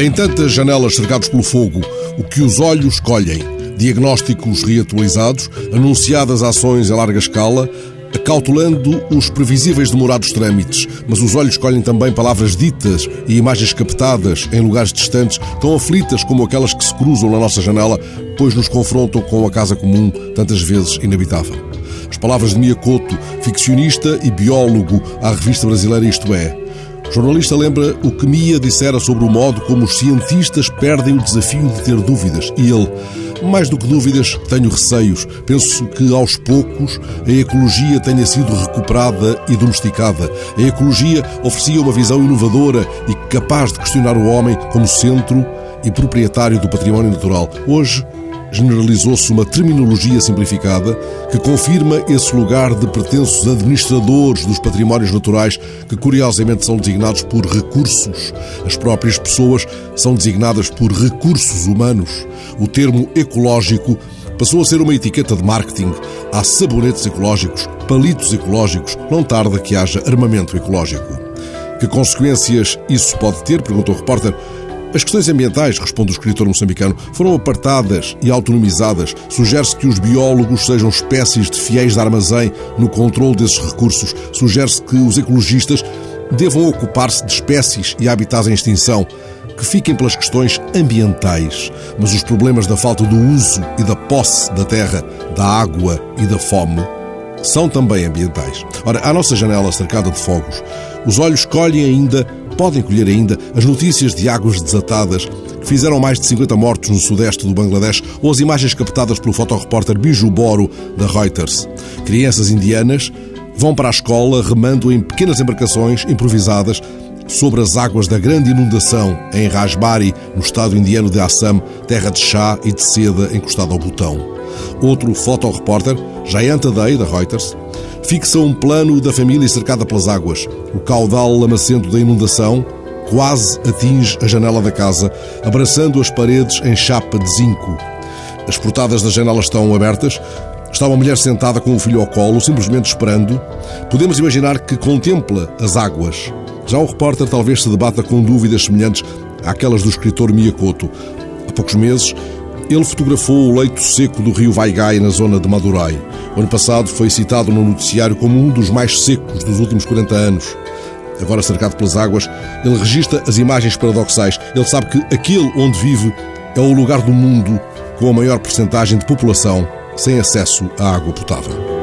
Em tantas janelas cercadas pelo fogo, o que os olhos colhem, diagnósticos reatualizados, anunciadas ações em larga escala, acautulando os previsíveis demorados trâmites, mas os olhos colhem também palavras ditas e imagens captadas em lugares distantes, tão aflitas como aquelas que se cruzam na nossa janela, pois nos confrontam com a casa comum, tantas vezes inabitável. As palavras de Mia Couto, ficcionista e biólogo à revista brasileira Isto É. O jornalista lembra o que Mia dissera sobre o modo como os cientistas perdem o desafio de ter dúvidas. E ele, mais do que dúvidas, tenho receios. Penso que aos poucos a ecologia tenha sido recuperada e domesticada. A ecologia oferecia uma visão inovadora e capaz de questionar o homem como centro e proprietário do património natural. Hoje, generalizou-se uma terminologia simplificada que confirma esse lugar de pretensos administradores dos patrimónios naturais que curiosamente são designados por recursos. As próprias pessoas são designadas por recursos humanos. O termo ecológico passou a ser uma etiqueta de marketing. Há sabonetes ecológicos, palitos ecológicos, não tarda que haja armamento ecológico. Que consequências isso pode ter? perguntou o repórter. As questões ambientais, responde o escritor moçambicano, foram apartadas e autonomizadas. Sugere-se que os biólogos sejam espécies de fiéis de armazém no controle desses recursos. Sugere-se que os ecologistas devam ocupar-se de espécies e habitats em extinção, que fiquem pelas questões ambientais, mas os problemas da falta do uso e da posse da terra, da água e da fome são também ambientais. Ora, à nossa janela cercada de fogos, os olhos colhem ainda, podem colher ainda, as notícias de águas desatadas que fizeram mais de 50 mortos no sudeste do Bangladesh ou as imagens captadas pelo fotorrepórter Biju Boro da Reuters. Crianças indianas vão para a escola remando em pequenas embarcações improvisadas sobre as águas da grande inundação em Rajbari, no estado indiano de Assam, terra de chá e de seda encostada ao botão. Outro fotorrepórter, Jayanta Day, da Reuters, fixa um plano da família cercada pelas águas. O caudal lamacento da inundação quase atinge a janela da casa, abraçando as paredes em chapa de zinco. As portadas das janelas estão abertas. Está uma mulher sentada com o filho ao colo, simplesmente esperando. Podemos imaginar que contempla as águas. Já o repórter talvez se debata com dúvidas semelhantes àquelas do escritor Miyakoto. Há poucos meses, ele fotografou o leito seco do rio Vaigai, na zona de Madurai. O ano passado foi citado no noticiário como um dos mais secos dos últimos 40 anos. Agora cercado pelas águas, ele registra as imagens paradoxais. Ele sabe que aquele onde vive é o lugar do mundo com a maior percentagem de população sem acesso à água potável.